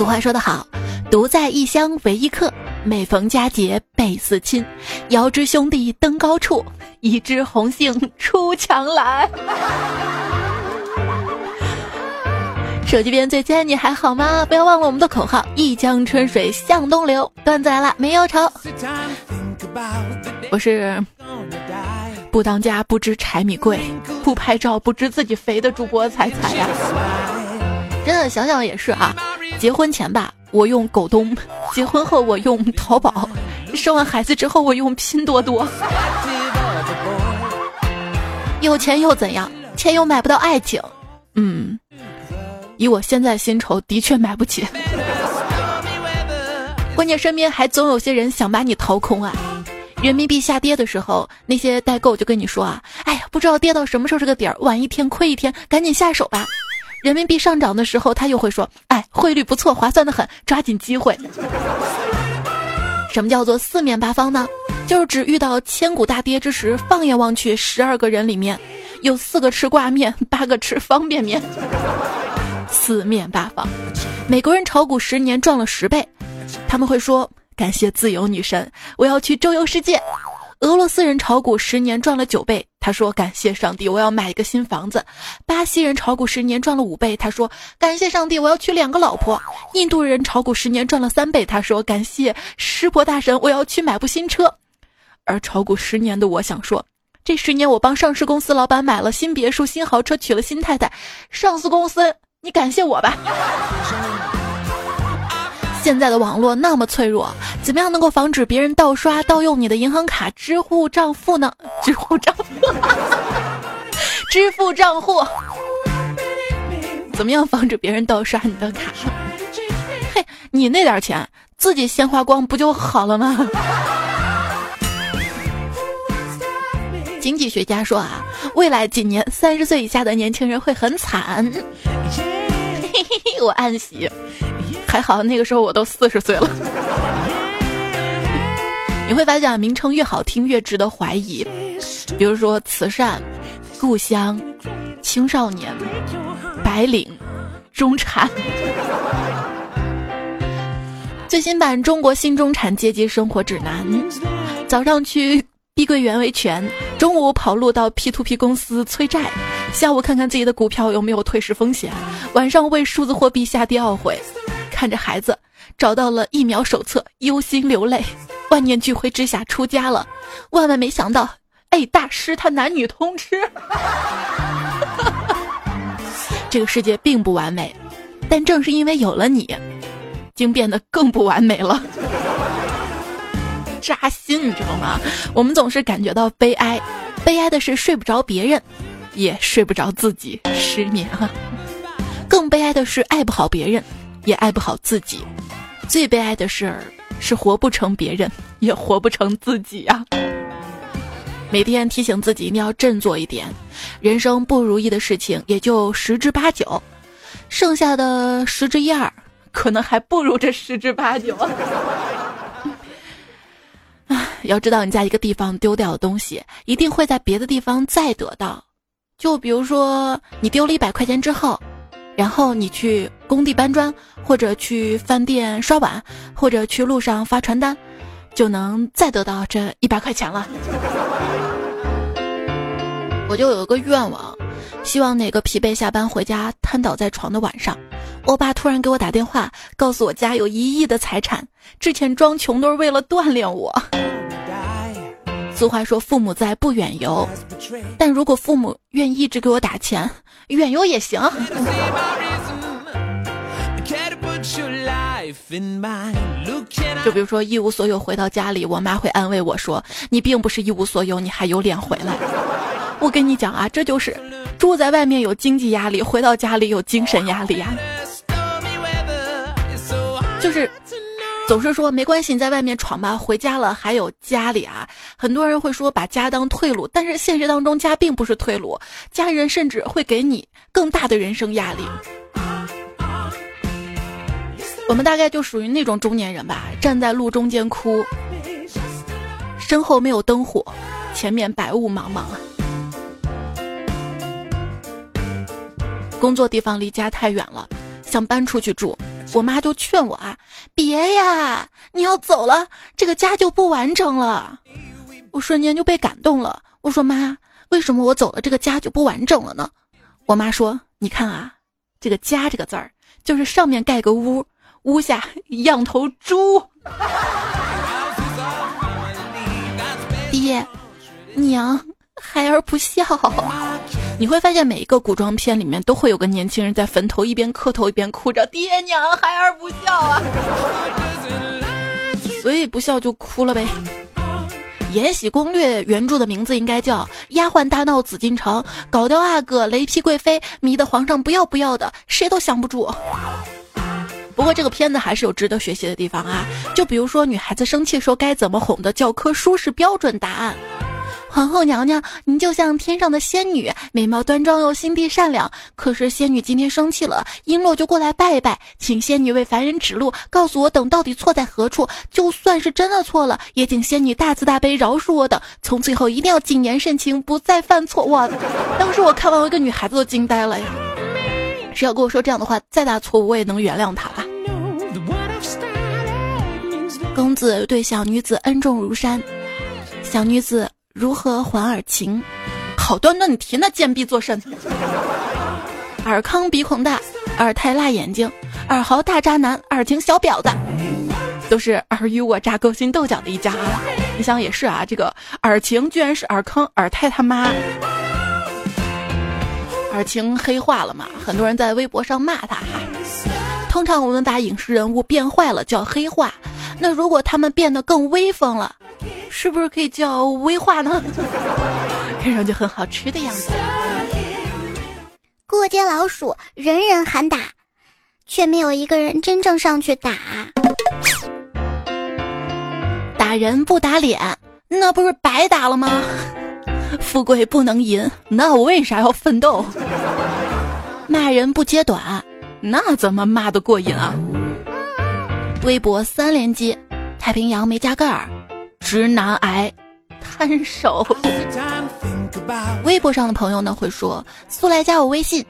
俗话说得好，独在异乡为异客，每逢佳节倍思亲。遥知兄弟登高处，一枝红杏出墙来。手机边最亲，你还好吗？不要忘了我们的口号：一江春水向东流。段子来了，没忧愁。我是不当家不知柴米贵，不拍照不知自己肥的主播彩彩呀。真的想想也是啊，结婚前吧，我用狗东；结婚后我用淘宝；生完孩子之后我用拼多多。有钱又怎样？钱又买不到爱情。嗯，以我现在薪酬，的确买不起。关键身边还总有些人想把你掏空啊！人民币下跌的时候，那些代购就跟你说啊：“哎呀，不知道跌到什么时候这个底儿，晚一天亏一天，赶紧下手吧。”人民币上涨的时候，他又会说：“哎，汇率不错，划算的很，抓紧机会。”什么叫做四面八方呢？就是指遇到千古大跌之时，放眼望去，十二个人里面有四个吃挂面，八个吃方便面。四面八方，美国人炒股十年赚了十倍，他们会说：“感谢自由女神，我要去周游世界。”俄罗斯人炒股十年赚了九倍，他说：“感谢上帝，我要买一个新房子。”巴西人炒股十年赚了五倍，他说：“感谢上帝，我要娶两个老婆。”印度人炒股十年赚了三倍，他说：“感谢湿婆大神，我要去买部新车。”而炒股十年的我想说，这十年我帮上市公司老板买了新别墅、新豪车，娶了新太太。上市公司，你感谢我吧。现在的网络那么脆弱，怎么样能够防止别人盗刷、盗用你的银行卡、支付账户呢？支付账户，支付账户，怎么样防止别人盗刷你的卡？嘿，你那点钱自己先花光不就好了吗？经济学家说啊，未来几年三十岁以下的年轻人会很惨。嘿，我暗喜。还好那个时候我都四十岁了。你会发现名称越好听越值得怀疑，比如说慈善、故乡、青少年、白领、中产。最新版《中国新中产阶级生活指南》，早上去碧桂园维权，中午跑路到 P to P 公司催债，下午看看自己的股票有没有退市风险，晚上为数字货币下跌懊悔。看着孩子找到了疫苗手册，忧心流泪。万念俱灰之下出家了。万万没想到，哎，大师他男女通吃。这个世界并不完美，但正是因为有了你，竟变得更不完美了。扎心，你知道吗？我们总是感觉到悲哀，悲哀的是睡不着别人，也睡不着自己，失眠了。更悲哀的是爱不好别人。也爱不好自己，最悲哀的事儿是活不成别人，也活不成自己啊！每天提醒自己一定要振作一点，人生不如意的事情也就十之八九，剩下的十之一二可能还不如这十之八九。啊，要知道你在一个地方丢掉的东西，一定会在别的地方再得到。就比如说，你丢了一百块钱之后。然后你去工地搬砖，或者去饭店刷碗，或者去路上发传单，就能再得到这一百块钱了。我就有一个愿望，希望哪个疲惫下班回家瘫倒在床的晚上，我爸突然给我打电话，告诉我家有一亿的财产，之前装穷都是为了锻炼我。俗话说父母在不远游，但如果父母愿意一直给我打钱。远游也行。就比如说一无所有回到家里，我妈会安慰我说：“你并不是一无所有，你还有脸回来。”我跟你讲啊，这就是住在外面有经济压力，回到家里有精神压力啊。就是。总是说没关系，你在外面闯吧，回家了还有家里啊。很多人会说把家当退路，但是现实当中家并不是退路，家人甚至会给你更大的人生压力。我们大概就属于那种中年人吧，站在路中间哭，身后没有灯火，前面白雾茫茫啊。工作地方离家太远了，想搬出去住。我妈就劝我啊，别呀，你要走了，这个家就不完整了。我瞬间就被感动了。我说妈，为什么我走了，这个家就不完整了呢？我妈说，你看啊，这个家这个字儿，就是上面盖个屋，屋下养头猪。爹，娘，孩儿不孝。你会发现每一个古装片里面都会有个年轻人在坟头一边磕头一边哭着：“爹娘，孩儿不孝啊！”所以不孝就哭了呗。《延禧攻略》原著的名字应该叫《丫鬟大闹紫禁城》，搞掉阿哥，雷劈贵妃，迷得皇上不要不要的，谁都降不住。不过这个片子还是有值得学习的地方啊，就比如说女孩子生气时候该怎么哄的教科书是标准答案。皇后娘娘，您就像天上的仙女，美貌端庄又心地善良。可是仙女今天生气了，璎珞就过来拜一拜，请仙女为凡人指路，告诉我等到底错在何处。就算是真的错了，也请仙女大慈大悲饶恕我等，从此以后一定要谨言慎行，不再犯错。哇！当时我看完，我一个女孩子都惊呆了呀。谁要跟我说这样的话，再大错误我也能原谅他吧。公子对小女子恩重如山，小女子。如何还尔情？好端端你提那贱婢作甚？尔康鼻孔大，尔泰辣眼睛，尔豪大渣男，尔晴小婊子，都是尔虞我诈、勾心斗角的一家啊。你想也是啊，这个尔晴居然是尔康、尔泰他妈。尔晴黑化了嘛？很多人在微博上骂他哈。通常我们把影视人物变坏了叫黑化，那如果他们变得更威风了？是不是可以叫威化呢？看上去很好吃的样子。过街老鼠，人人喊打，却没有一个人真正上去打。打人不打脸，那不是白打了吗？富贵不能淫，那我为啥要奋斗？骂人不揭短，那怎么骂得过瘾啊？微博三连击，太平洋没加盖儿。直男癌，摊手。微博上的朋友呢会说：“速来加我微信。”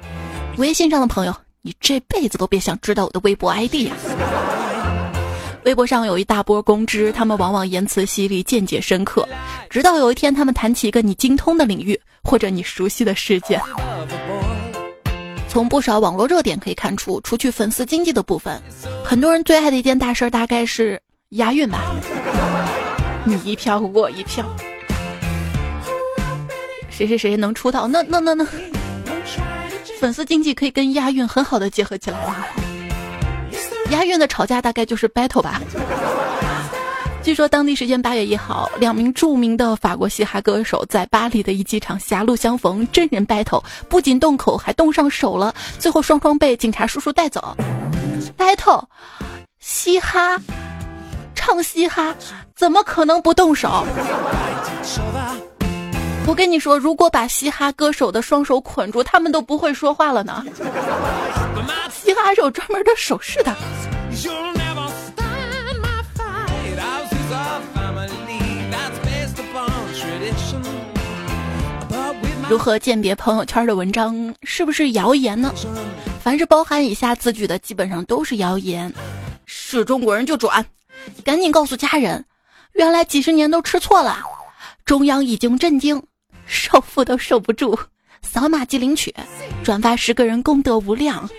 微信上的朋友，你这辈子都别想知道我的微博 ID 呀。微博上有一大波公知，他们往往言辞犀利，见解深刻。直到有一天，他们谈起一个你精通的领域或者你熟悉的事件。从不少网络热点可以看出，除去粉丝经济的部分，很多人最爱的一件大事大概是押韵吧。你一票我一票，谁谁谁能出道？那那那那，粉丝经济可以跟押韵很好的结合起来了。押韵的吵架大概就是 battle 吧。据说当地时间八月一号，两名著名的法国嘻哈歌手在巴黎的一机场狭路相逢，真人 battle，不仅动口还动上手了，最后双双被警察叔叔带走。battle，嘻哈。唱嘻哈怎么可能不动手？我跟你说，如果把嘻哈歌手的双手捆住，他们都不会说话了呢。嘻哈是有专门的手势的。如何鉴别朋友圈的文章是不是谣言呢？凡是包含以下字句的，基本上都是谣言。是中国人就转。赶紧告诉家人，原来几十年都吃错了。中央已经震惊，首富都受不住。扫码即领取，转发十个人功德无量。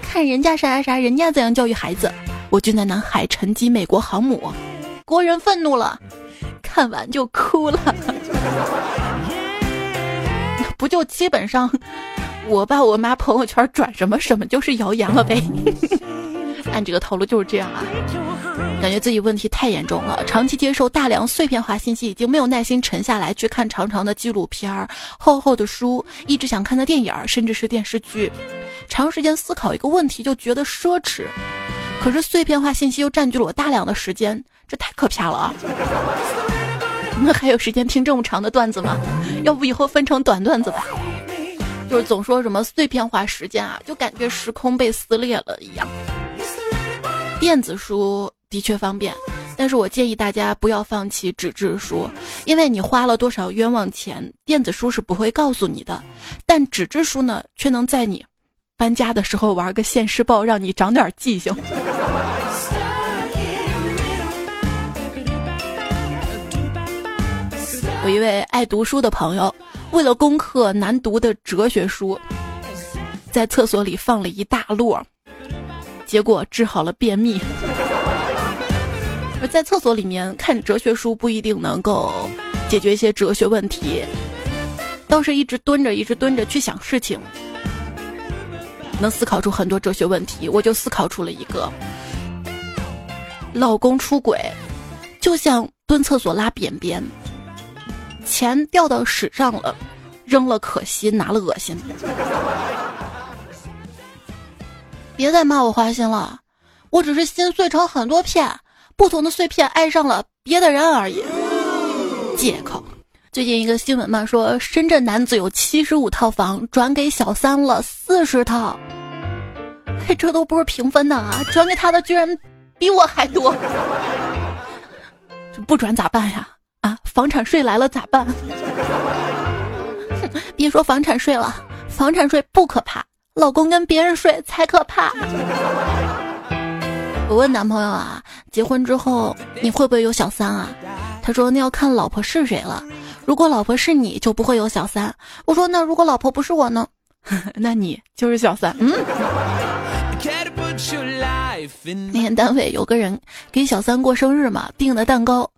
看人家啥啥啥，人家怎样教育孩子？我军在南海沉击美国航母，国人愤怒了，看完就哭了。不就基本上，我爸我妈朋友圈转什么什么就是谣言了呗？按这个套路就是这样啊。感觉自己问题太严重了，长期接受大量碎片化信息，已经没有耐心沉下来去看长长的纪录片儿、厚厚的书，一直想看的电影，甚至是电视剧。长时间思考一个问题就觉得奢侈，可是碎片化信息又占据了我大量的时间，这太可怕了啊！那还有时间听这么长的段子吗？要不以后分成短段子吧？就是总说什么碎片化时间啊，就感觉时空被撕裂了一样。电子书。的确方便，但是我建议大家不要放弃纸质书，因为你花了多少冤枉钱，电子书是不会告诉你的，但纸质书呢，却能在你搬家的时候玩个现世报，让你长点记性。有一位爱读书的朋友，为了攻克难读的哲学书，在厕所里放了一大摞，结果治好了便秘。而在厕所里面看哲学书不一定能够解决一些哲学问题，倒是一直蹲着，一直蹲着去想事情，能思考出很多哲学问题。我就思考出了一个：老公出轨，就像蹲厕所拉便便。钱掉到屎上了，扔了可惜，拿了恶心。别再骂我花心了，我只是心碎成很多片，不同的碎片爱上了别的人而已。借口。最近一个新闻嘛，说深圳男子有七十五套房转给小三了四十套，这都不是平分的啊，转给他的居然比我还多，不转咋办呀？啊房产税来了咋办？别说房产税了，房产税不可怕，老公跟别人睡才可怕。我问男朋友啊，结婚之后你会不会有小三啊？他说那要看老婆是谁了。如果老婆是你，就不会有小三。我说那如果老婆不是我呢？那你就是小三。嗯。那天单位有个人给小三过生日嘛，订的蛋糕，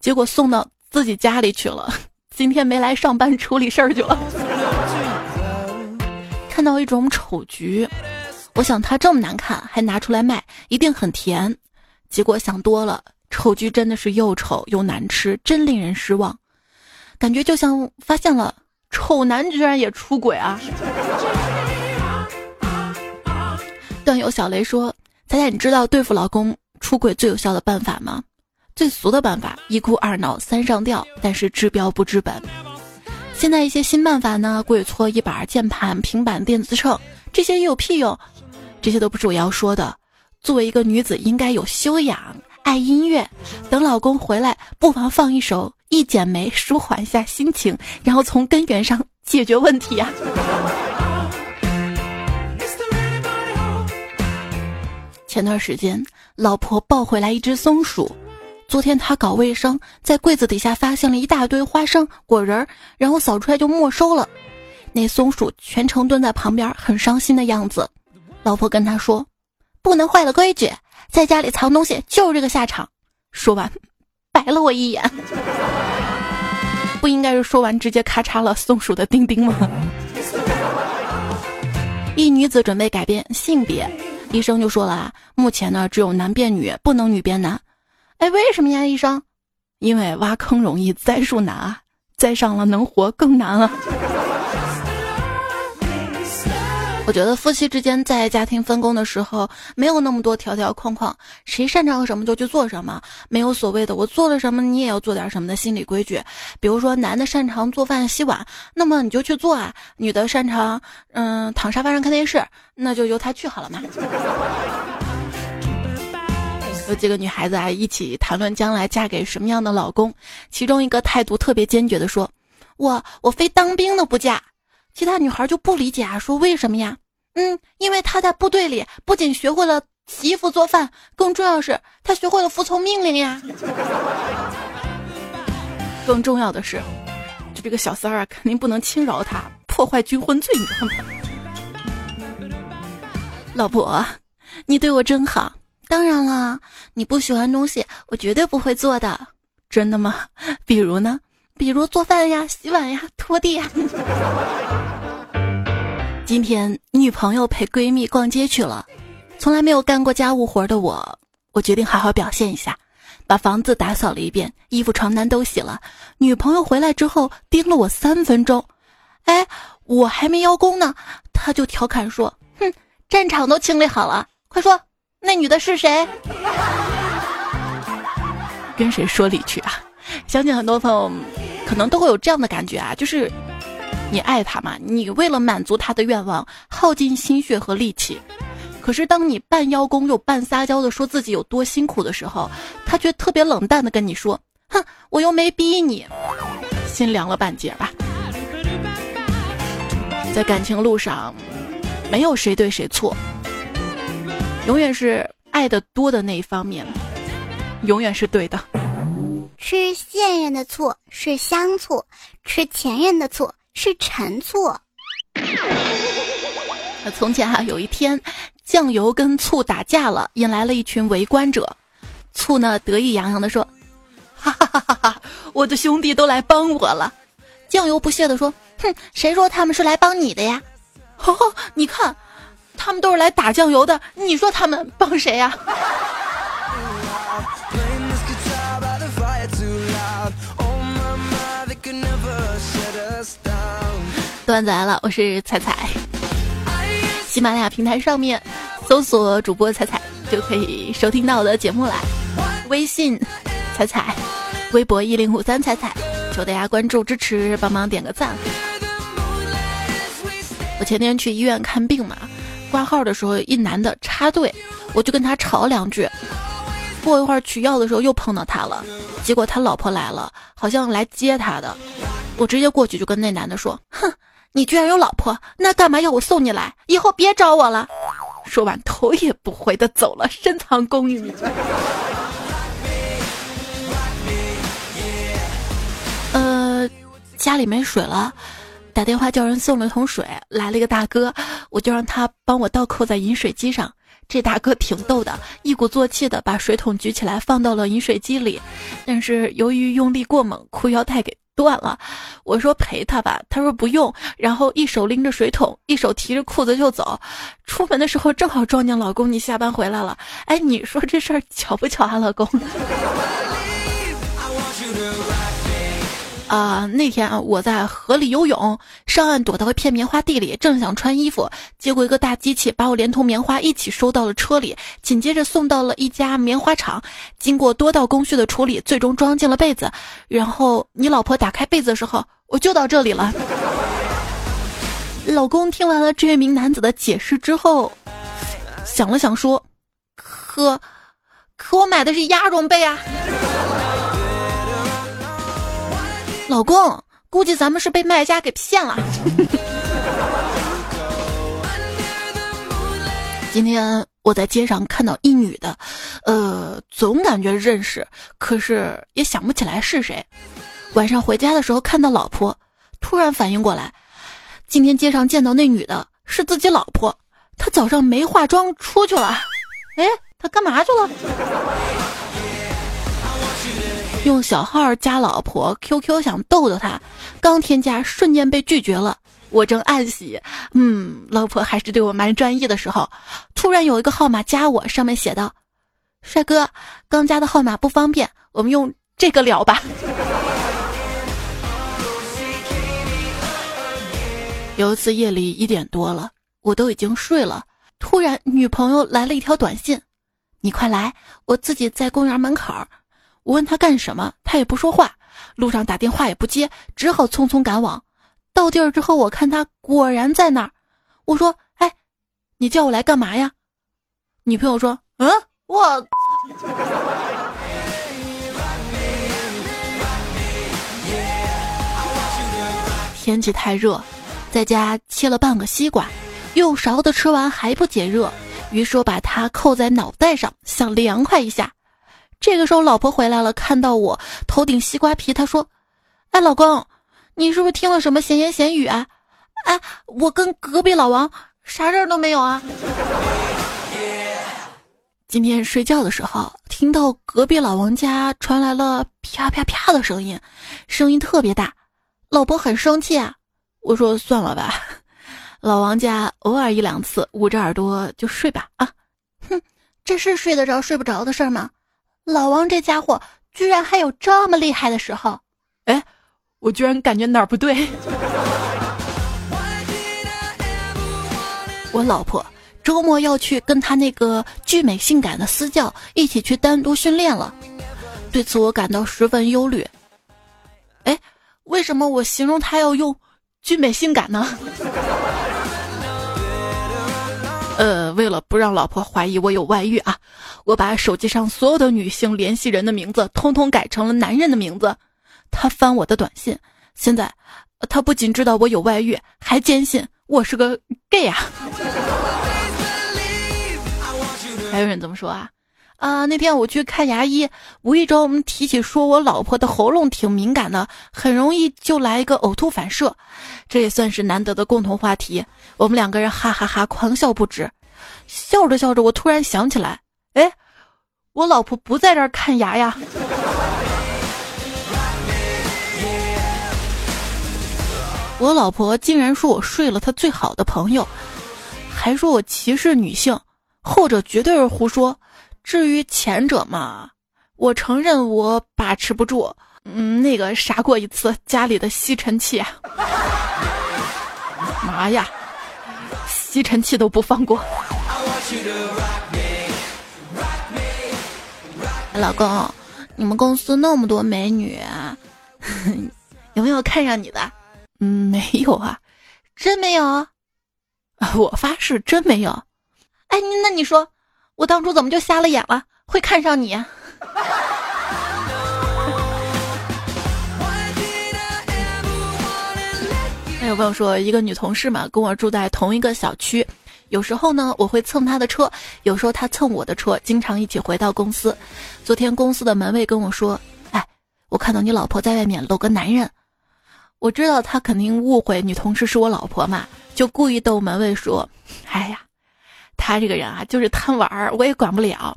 结果送到。自己家里去了，今天没来上班处理事儿去了。看到一种丑橘，我想它这么难看还拿出来卖，一定很甜。结果想多了，丑橘真的是又丑又难吃，真令人失望。感觉就像发现了丑男居然也出轨啊！段友小雷说：“彩彩，你知道对付老公出轨最有效的办法吗？”最俗的办法，一哭二闹三上吊，但是治标不治本。现在一些新办法呢，跪搓衣板、键盘、平板电子秤，这些有屁用？这些都不是我要说的。作为一个女子，应该有修养，爱音乐。等老公回来，不妨放一首《一剪梅》，舒缓一下心情，然后从根源上解决问题啊。前段时间，老婆抱回来一只松鼠。昨天他搞卫生，在柜子底下发现了一大堆花生果仁儿，然后扫出来就没收了。那松鼠全程蹲在旁边，很伤心的样子。老婆跟他说：“不能坏了规矩，在家里藏东西就是这个下场。”说完，白了我一眼。不应该是说完直接咔嚓了松鼠的钉钉吗？一女子准备改变性别，医生就说了啊，目前呢只有男变女，不能女变男。哎，为什么呀，医生？因为挖坑容易栽树难啊，栽上了能活更难啊。我觉得夫妻之间在家庭分工的时候，没有那么多条条框框，谁擅长什么就去做什么，没有所谓的我做了什么你也要做点什么的心理规矩。比如说，男的擅长做饭洗碗，那么你就去做啊；女的擅长嗯躺沙发上看电视，那就由他去好了嘛。有几个女孩子啊，一起谈论将来嫁给什么样的老公。其中一个态度特别坚决的说：“我我非当兵的不嫁。”其他女孩就不理解啊，说：“为什么呀？”嗯，因为他在部队里不仅学会了洗衣服做饭，更重要是他学会了服从命令呀。更重要的是，就这个小三儿啊，肯定不能轻饶他，破坏军婚罪，你知道吗？老婆，你对我真好。当然了，你不喜欢东西，我绝对不会做的。真的吗？比如呢？比如做饭呀、洗碗呀、拖地呀。今天女朋友陪闺蜜逛街去了，从来没有干过家务活的我，我决定好好表现一下，把房子打扫了一遍，衣服床单都洗了。女朋友回来之后盯了我三分钟，哎，我还没邀功呢，她就调侃说：“哼，战场都清理好了，快说。”那女的是谁？跟谁说理去啊？相信很多朋友可能都会有这样的感觉啊，就是你爱他嘛，你为了满足他的愿望，耗尽心血和力气，可是当你半邀功又半撒娇的说自己有多辛苦的时候，他却特别冷淡的跟你说：“哼，我又没逼你。”心凉了半截吧。在感情路上。没有谁对谁错，永远是爱的多的那一方面，永远是对的。吃现任的醋是香醋，吃前任的醋是陈醋。从前啊，有一天，酱油跟醋打架了，引来了一群围观者。醋呢得意洋洋地说：“哈哈哈哈哈，我的兄弟都来帮我了。”酱油不屑地说：“哼，谁说他们是来帮你的呀？哦，你看，他们都是来打酱油的，你说他们帮谁呀？”段子来了，我是彩彩。喜马拉雅平台上面搜索主播彩彩就可以收听到我的节目啦。微信彩彩，微博一零五三彩彩，求大家关注支持，帮忙点个赞。我前天去医院看病嘛，挂号的时候一男的插队，我就跟他吵两句。过一会儿取药的时候又碰到他了，结果他老婆来了，好像来接他的。我直接过去就跟那男的说：“哼。”你居然有老婆，那干嘛要我送你来？以后别找我了。说完，头也不回的走了，深藏功与名。呃，家里没水了，打电话叫人送了桶水，来了一个大哥，我就让他帮我倒扣在饮水机上。这大哥挺逗的，一鼓作气的把水桶举起来放到了饮水机里，但是由于用力过猛，裤腰带给。断了，我说陪他吧，他说不用，然后一手拎着水桶，一手提着裤子就走。出门的时候正好撞见老公你下班回来了，哎，你说这事儿巧不巧啊，老公？啊，那天啊，我在河里游泳，上岸躲到一片棉花地里，正想穿衣服，结果一个大机器把我连同棉花一起收到了车里，紧接着送到了一家棉花厂，经过多道工序的处理，最终装进了被子。然后你老婆打开被子的时候，我就到这里了。老公听完了这名男子的解释之后，想了想说：“可，可我买的是鸭绒被啊。”老公，估计咱们是被卖家给骗了。今天我在街上看到一女的，呃，总感觉认识，可是也想不起来是谁。晚上回家的时候看到老婆，突然反应过来，今天街上见到那女的是自己老婆，她早上没化妆出去了。哎，她干嘛去了？用小号加老婆 QQ 想逗逗她，刚添加瞬间被拒绝了。我正暗喜，嗯，老婆还是对我蛮专一的时候，突然有一个号码加我，上面写道：“帅哥，刚加的号码不方便，我们用这个聊吧。”有一次夜里一点多了，我都已经睡了，突然女朋友来了一条短信：“你快来，我自己在公园门口。”我问他干什么，他也不说话，路上打电话也不接，只好匆匆赶往。到地儿之后，我看他果然在那儿。我说：“哎，你叫我来干嘛呀？”女朋友说：“嗯，我。”天气太热，在家切了半个西瓜，用勺子吃完还不解热，于是我把它扣在脑袋上，想凉快一下。这个时候，老婆回来了，看到我头顶西瓜皮，她说：“哎，老公，你是不是听了什么闲言闲语啊？哎，我跟隔壁老王啥事儿都没有啊。”今天睡觉的时候，听到隔壁老王家传来了啪啪啪的声音，声音特别大，老婆很生气啊。我说：“算了吧，老王家偶尔一两次，捂着耳朵就睡吧。”啊，哼，这是睡得着睡不着的事儿吗？老王这家伙居然还有这么厉害的时候，哎，我居然感觉哪儿不对。我老婆周末要去跟她那个巨美性感的私教一起去单独训练了，对此我感到十分忧虑。哎，为什么我形容她要用巨美性感呢？呃，为了不让老婆怀疑我有外遇啊，我把手机上所有的女性联系人的名字通通改成了男人的名字。他翻我的短信，现在他不仅知道我有外遇，还坚信我是个 gay 啊。还有人怎么说啊？啊，那天我去看牙医，无意中提起说我老婆的喉咙挺敏感的，很容易就来一个呕吐反射，这也算是难得的共同话题。我们两个人哈哈哈狂笑不止。笑着笑着，我突然想起来，哎，我老婆不在这儿看牙呀。我老婆竟然说我睡了她最好的朋友，还说我歧视女性，后者绝对是胡说。至于前者嘛，我承认我把持不住，嗯，那个杀过一次家里的吸尘器，妈呀，吸尘器都不放过。老公，你们公司那么多美女，有没有看上你的？嗯，没有啊，真没有。我发誓真没有。哎，那你说。我当初怎么就瞎了眼了？会看上你？那有朋友说，一个女同事嘛，跟我住在同一个小区，有时候呢，我会蹭她的车，有时候她蹭我的车，经常一起回到公司。昨天公司的门卫跟我说：“哎，我看到你老婆在外面搂个男人。”我知道他肯定误会女同事是我老婆嘛，就故意逗门卫说：“哎呀。”他这个人啊，就是贪玩儿，我也管不了。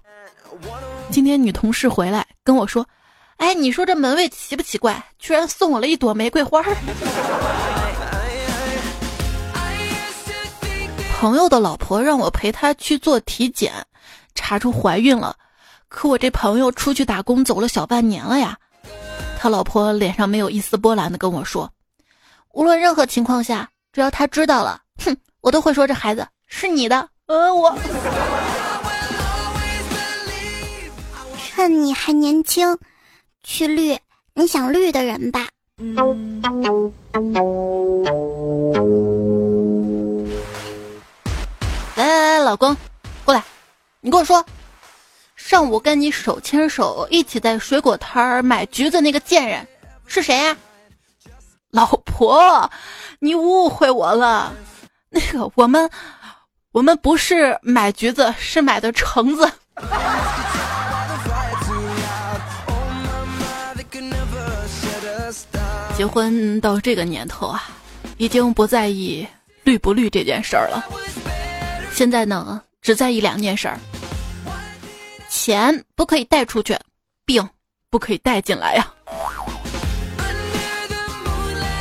今天女同事回来跟我说：“哎，你说这门卫奇不奇怪？居然送我了一朵玫瑰花。”朋友的老婆让我陪他去做体检，查出怀孕了。可我这朋友出去打工走了小半年了呀。他老婆脸上没有一丝波澜的跟我说：“无论任何情况下，只要他知道了，哼，我都会说这孩子是你的。”呃，我趁你还年轻，去绿你想绿的人吧。来来来，老公，过来，你跟我说，上午跟你手牵手一起在水果摊儿买橘子那个贱人是谁呀？老婆，你误会我了，那个我们。我们不是买橘子，是买的橙子。结婚到这个年头啊，已经不在意绿不绿这件事儿了。现在呢，只在意两件事儿：钱不可以带出去，病不可以带进来呀。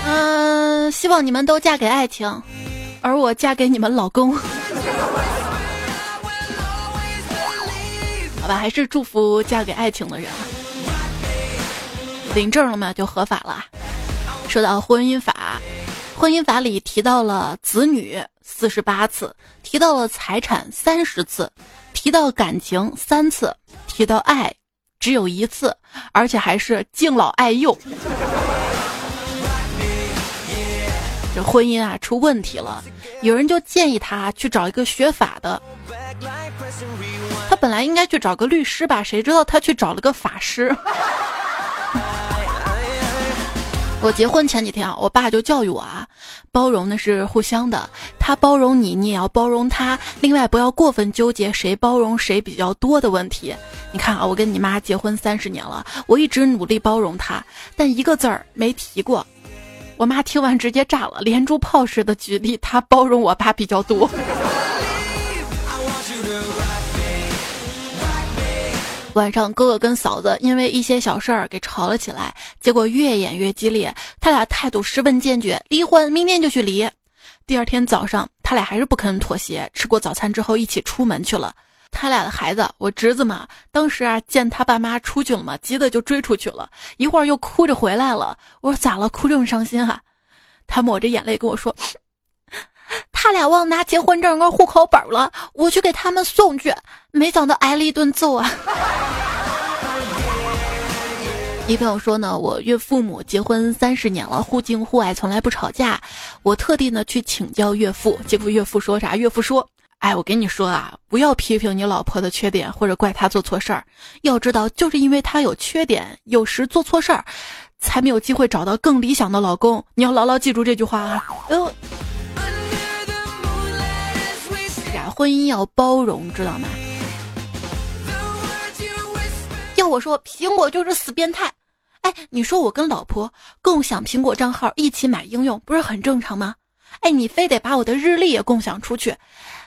嗯，希望你们都嫁给爱情，而我嫁给你们老公。好吧，还是祝福嫁给爱情的人。领证了嘛，就合法了。说到婚姻法，婚姻法里提到了子女四十八次，提到了财产三十次，提到感情三次，提到爱只有一次，而且还是敬老爱幼。这婚姻啊出问题了，有人就建议他去找一个学法的。他本来应该去找个律师吧，谁知道他去找了个法师。我结婚前几天啊，我爸就教育我啊，包容那是互相的，他包容你，你也要包容他。另外，不要过分纠结谁包容谁比较多的问题。你看啊，我跟你妈结婚三十年了，我一直努力包容她，但一个字儿没提过。我妈听完直接炸了，连珠炮似的举例，她包容我爸比较多。晚上哥哥跟嫂子因为一些小事儿给吵了起来，结果越演越激烈，他俩态度十分坚决，离婚，明天就去离。第二天早上，他俩还是不肯妥协，吃过早餐之后一起出门去了。他俩的孩子，我侄子嘛，当时啊见他爸妈出去了嘛，急的就追出去了，一会儿又哭着回来了。我说咋了？哭这么伤心啊？他抹着眼泪跟我说，他俩忘拿结婚证跟户口本了，我去给他们送去，没想到挨了一顿揍啊。一朋友说呢，我岳父母结婚三十年了，互敬互爱，从来不吵架。我特地呢去请教岳父，结果岳父说啥？岳父说。哎，我跟你说啊，不要批评你老婆的缺点，或者怪她做错事儿。要知道，就是因为她有缺点，有时做错事儿，才没有机会找到更理想的老公。你要牢牢记住这句话啊！呃，婚姻要包容，知道吗？要我说，苹果就是死变态。哎，你说我跟老婆共享苹果账号，一起买应用，不是很正常吗？哎，你非得把我的日历也共享出去，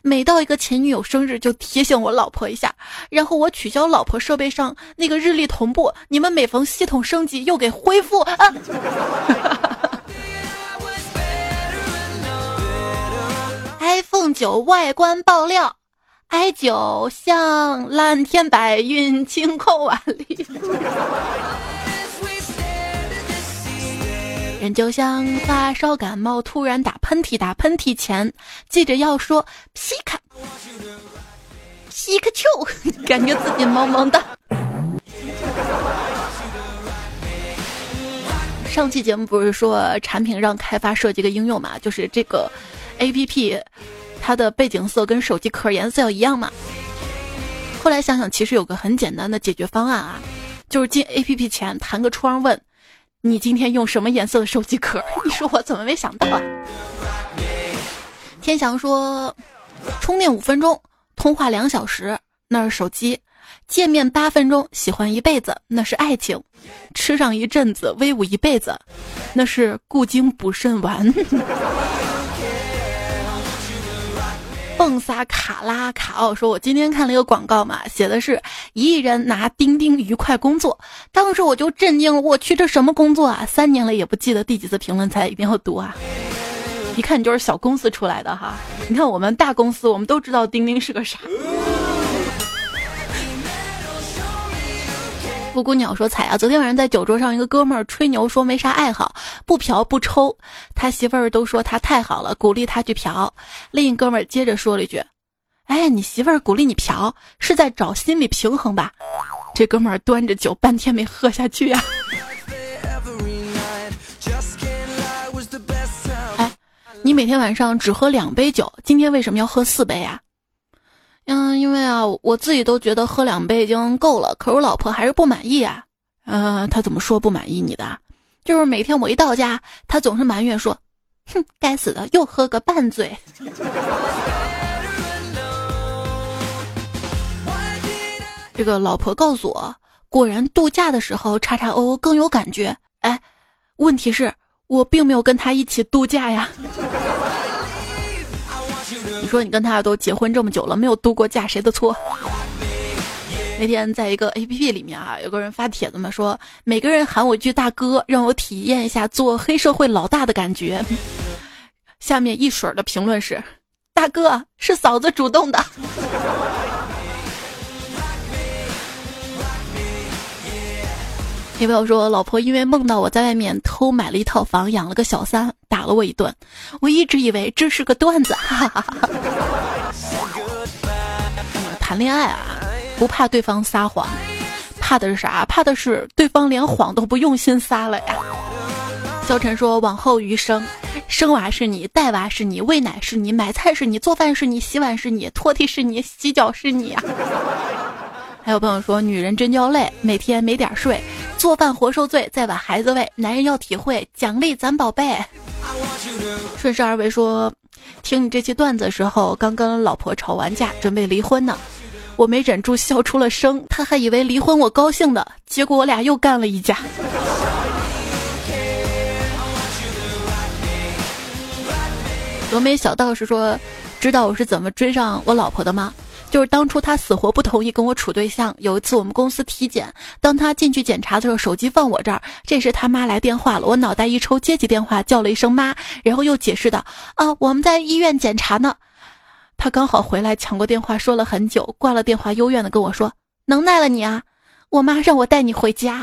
每到一个前女友生日就提醒我老婆一下，然后我取消老婆设备上那个日历同步，你们每逢系统升级又给恢复啊。iPhone 九外观爆料，i 九像蓝天白云，晴空万里。人就像发烧感冒，突然打喷嚏，打喷嚏前记着要说皮卡皮卡丘，感觉自己萌萌的。上期节目不是说产品让开发设计个应用嘛？就是这个 A P P，它的背景色跟手机壳颜色要一样嘛？后来想想，其实有个很简单的解决方案啊，就是进 A P P 前弹个窗问。你今天用什么颜色的手机壳？你说我怎么没想到啊？天翔说，充电五分钟，通话两小时，那是手机；见面八分钟，喜欢一辈子，那是爱情；吃上一阵子，威武一辈子，那是固精补肾丸。蹦撒卡拉卡奥说：“我今天看了一个广告嘛，写的是一亿人拿钉钉愉快工作。当时我就震惊了，我去，这什么工作啊？三年了也不记得第几次评论才一定要读啊！一看你就是小公司出来的哈。你看我们大公司，我们都知道钉钉是个啥。”布谷鸟说：“彩啊，昨天晚上在酒桌上，一个哥们儿吹牛说没啥爱好，不嫖不抽。他媳妇儿都说他太好了，鼓励他去嫖。另一哥们儿接着说了一句：‘哎，你媳妇儿鼓励你嫖，是在找心理平衡吧？’这哥们儿端着酒半天没喝下去呀。哎，你每天晚上只喝两杯酒，今天为什么要喝四杯呀？”嗯，因为啊，我自己都觉得喝两杯已经够了，可是我老婆还是不满意啊。呃，她怎么说不满意你的？就是每天我一到家，她总是埋怨说：“哼，该死的，又喝个半醉。”这个老婆告诉我，果然度假的时候叉叉 O 更有感觉。哎，问题是，我并没有跟他一起度假呀。说你跟他都结婚这么久了，没有度过假，谁的错？那天在一个 A P P 里面啊，有个人发帖子嘛，说每个人喊我一句大哥，让我体验一下做黑社会老大的感觉。下面一水的评论是：大哥是嫂子主动的。女朋友说：“老婆因为梦到我在外面偷买了一套房，养了个小三，打了我一顿。我一直以为这是个段子，哈哈哈哈。谈恋爱啊，不怕对方撒谎，怕的是啥？怕的是对方连谎都不用心撒了呀。”萧晨说：“往后余生，生娃是你，带娃是你，喂奶是你，买菜是你，做饭是你，洗碗是你，拖地是你，洗脚是你啊。”还有朋友说，女人真叫累，每天没点睡，做饭活受罪，再把孩子喂。男人要体会，奖励咱宝贝。顺势而为说，听你这期段子的时候，刚跟老婆吵完架，准备离婚呢，我没忍住笑出了声。他还以为离婚我高兴的，结果我俩又干了一架。峨眉小道士说，知道我是怎么追上我老婆的吗？就是当初他死活不同意跟我处对象。有一次我们公司体检，当他进去检查的时候，手机放我这儿。这时他妈来电话了，我脑袋一抽，接起电话叫了一声妈，然后又解释道：“啊，我们在医院检查呢。”他刚好回来抢过电话，说了很久，挂了电话，幽怨的跟我说：“能耐了你啊，我妈让我带你回家。”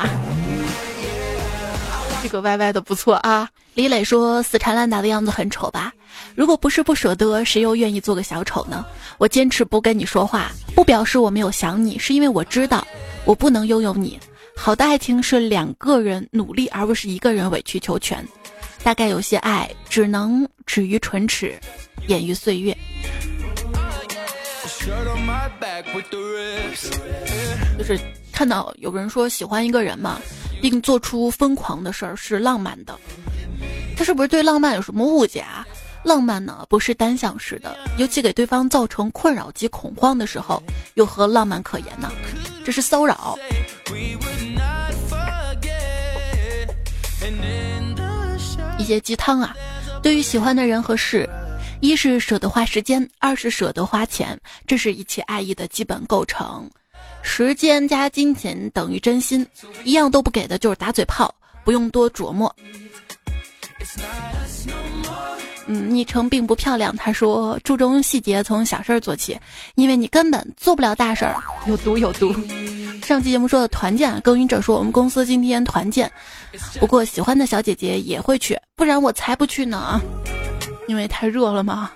这个歪歪的不错啊。李磊说：“死缠烂打的样子很丑吧？”如果不是不舍得，谁又愿意做个小丑呢？我坚持不跟你说话，不表示我没有想你，是因为我知道我不能拥有你。好的爱情是两个人努力，而不是一个人委曲求全。大概有些爱只能止于唇齿，掩于岁月。就是看到有人说喜欢一个人嘛，并做出疯狂的事儿是浪漫的，他是不是对浪漫有什么误解啊？浪漫呢不是单向式的，尤其给对方造成困扰及恐慌的时候，有何浪漫可言呢？这是骚扰。一些鸡汤啊，对于喜欢的人和事，一是舍得花时间，二是舍得花钱，这是一切爱意的基本构成。时间加金钱等于真心，一样都不给的就是打嘴炮，不用多琢磨。嗯，昵称并不漂亮。他说：“注重细节，从小事儿做起，因为你根本做不了大事儿。”有毒有毒。上期节目说的团建，耕耘者说我们公司今天团建，不过喜欢的小姐姐也会去，不然我才不去呢。因为太热了嘛？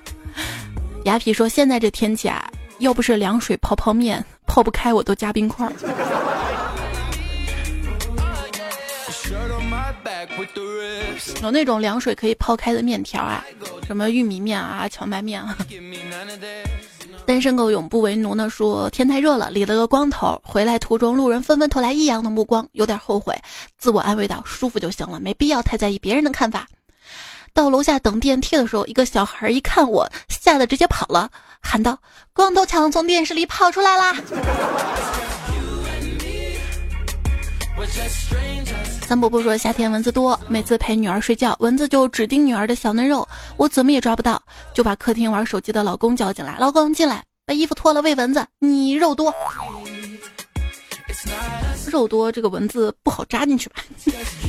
雅痞说：“现在这天气啊，要不是凉水泡泡面泡不开，我都加冰块。”有那种凉水可以泡开的面条啊，什么玉米面啊、荞麦面啊。单身狗永不为奴呢，说天太热了，理了个光头，回来途中路人纷纷投来异样的目光，有点后悔，自我安慰道：舒服就行了，没必要太在意别人的看法。到楼下等电梯的时候，一个小孩一看我，吓得直接跑了，喊道：“光头强从电视里跑出来啦！”三伯伯说夏天蚊子多，每次陪女儿睡觉，蚊子就只叮女儿的小嫩肉，我怎么也抓不到，就把客厅玩手机的老公叫进来，老公进来，把衣服脱了喂蚊子，你肉多，肉多这个蚊子不好扎进去吧？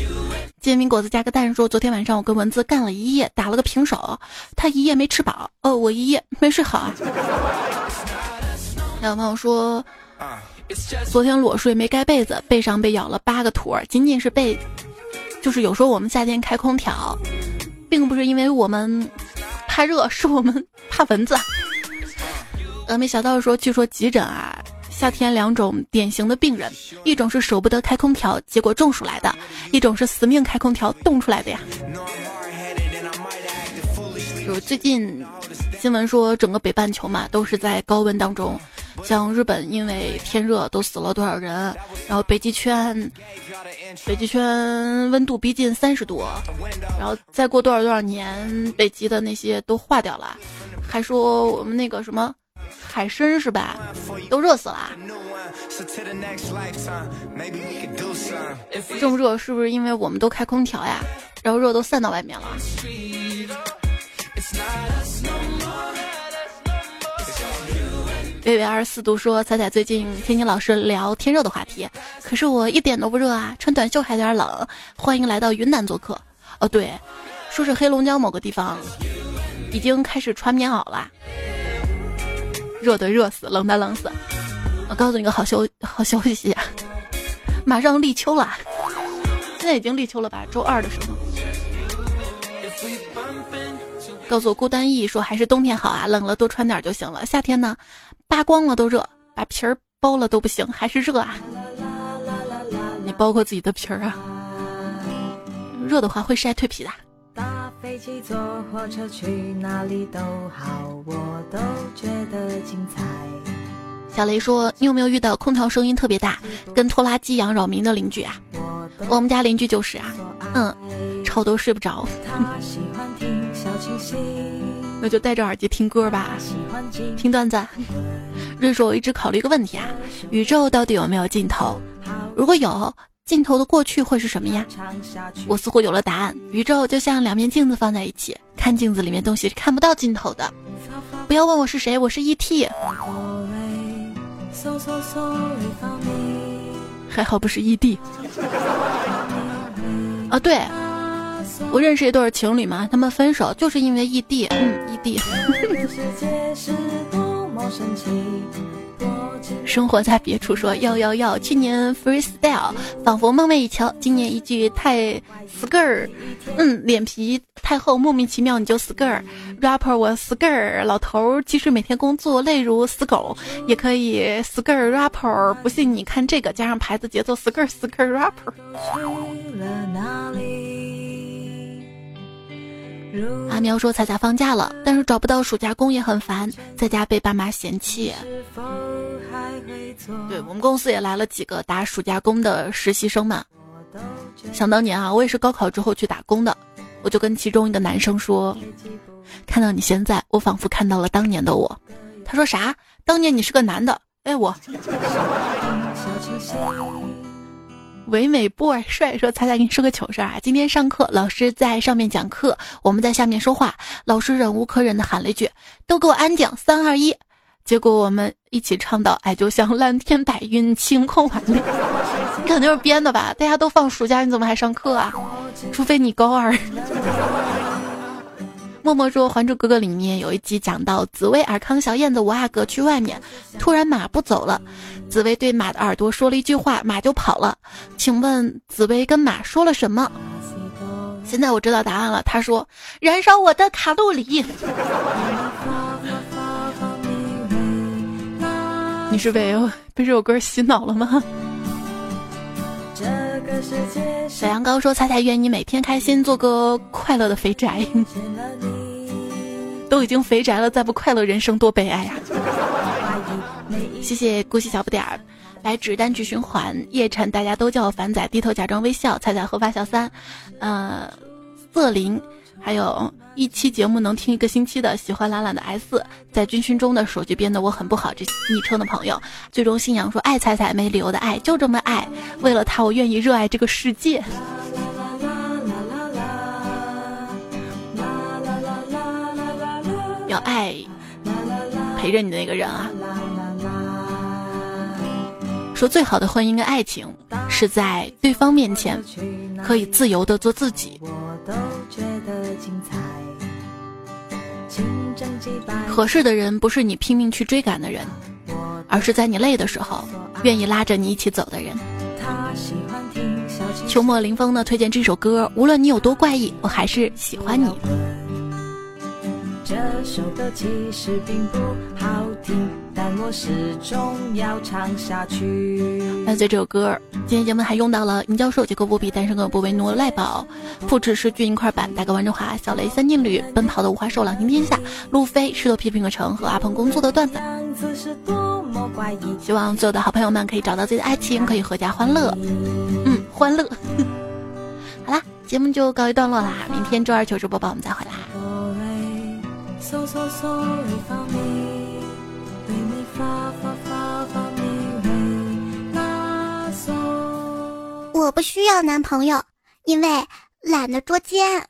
煎饼果子加个蛋说，昨天晚上我跟蚊子干了一夜，打了个平手，他一夜没吃饱，哦，我一夜没睡好啊。还有朋友说。昨天裸睡没盖被子，背上被咬了八个坨，仅仅是被，就是有时候我们夏天开空调，并不是因为我们怕热，是我们怕蚊子。呃，没想到说，据说急诊啊，夏天两种典型的病人，一种是舍不得开空调，结果中暑来的；一种是死命开空调冻出来的呀。就是最近新闻说，整个北半球嘛，都是在高温当中。像日本因为天热都死了多少人，然后北极圈，北极圈温度逼近三十度，然后再过多少多少年，北极的那些都化掉了，还说我们那个什么海参是吧，都热死了。这么热是不是因为我们都开空调呀？然后热都散到外面了。微微二十四度说：“彩彩最近听你老师聊天热的话题，可是我一点都不热啊，穿短袖还有点冷。欢迎来到云南做客。哦，对，说是黑龙江某个地方已经开始穿棉袄了，热的热死，冷的冷死。我告诉你个好消好消息，马上立秋了，现在已经立秋了吧？周二的时候。”告诉我孤单意说还是冬天好啊，冷了多穿点就行了。夏天呢，扒光了都热，把皮儿剥了都不行，还是热啊。你包括自己的皮儿啊，热的话会晒蜕皮的。搭飞机坐火车去哪里都好，我都觉得精彩。小雷说：“你有没有遇到空调声音特别大，跟拖拉机一样扰民的邻居啊？”我们家邻居就是啊，嗯，吵都睡不着。那就戴着耳机听歌吧，听段子。瑞说：“我一直考虑一个问题啊，宇宙到底有没有尽头？如果有，尽头的过去会是什么呀？”我似乎有了答案，宇宙就像两面镜子放在一起，看镜子里面东西是看不到尽头的。不要问我是谁，我是 ET。还好不是异地。啊，对。我认识一对情侣嘛，他们分手就是因为异地，嗯，异地。生活在别处，说要要要。去年 freestyle 仿佛梦寐以求，今年一句太 skr，嗯，脸皮太厚，莫名其妙你就 skr。rapper 我 skr，老头即使每天工作累如死狗，也可以 skr rapper。不信你看这个，加上牌子节奏 skr skr rapper。阿喵说：“彩彩放假了，但是找不到暑假工也很烦，在家被爸妈嫌弃。”对我们公司也来了几个打暑假工的实习生嘛。想当年啊，我也是高考之后去打工的，我就跟其中一个男生说：“看到你现在，我仿佛看到了当年的我。他说啥？当年你是个男的？哎，我。唯美 boy 帅说：“猜猜，给你说个糗事啊！今天上课，老师在上面讲课，我们在下面说话，老师忍无可忍的喊了一句：‘都给我安静！’三二一，结果我们一起唱到：‘哎就像蓝天白云，晴空万里。’你肯定是编的吧？大家都放暑假，你怎么还上课啊？除非你高二。”默默说，《还珠格格》里面有一集讲到紫薇、尔康、小燕子五阿哥去外面，突然马不走了，紫薇对马的耳朵说了一句话，马就跑了。请问紫薇跟马说了什么？现在我知道答案了，他说：“燃烧我的卡路里。” 你是被被这首歌洗脑了吗？小羊羔说：“彩彩愿你每天开心，做个快乐的肥宅。”都已经肥宅了，再不快乐，人生多悲哀呀！谢谢姑息小不点儿，白纸单曲循环，叶晨大家都叫我凡仔，低头假装微笑，彩彩合法小三，呃，瑟林，还有一期节目能听一个星期的，喜欢懒懒的 S，在军训中的手机编的我很不好，这昵称的朋友，最终信仰说爱彩彩没理由的爱，就这么爱，为了他我愿意热爱这个世界。要爱陪着你的那个人啊，说最好的婚姻跟爱情是在对方面前可以自由的做自己我都觉。合适的人不是你拼命去追赶的人，而是在你累的时候愿意拉着你一起走的人。秋末临风呢，推荐这首歌，无论你有多怪异，我还是喜欢你。这首歌其实并不好听，但我始终要唱下去。伴随这首歌，今天节目还用到了倪教授、杰克不比、单身狗不为奴、赖宝、富士是俊一块板、大哥王中华、小雷三金旅、奔跑的五花兽、朗听天下、路飞、石头批评个城和阿鹏工作的段子。希望所有的好朋友们可以找到自己的爱情，可以阖家欢乐。嗯，欢乐。好啦，节目就告一段落啦，明天周二糗事播报我们再回来。我不需要男朋友因为懒得捉奸。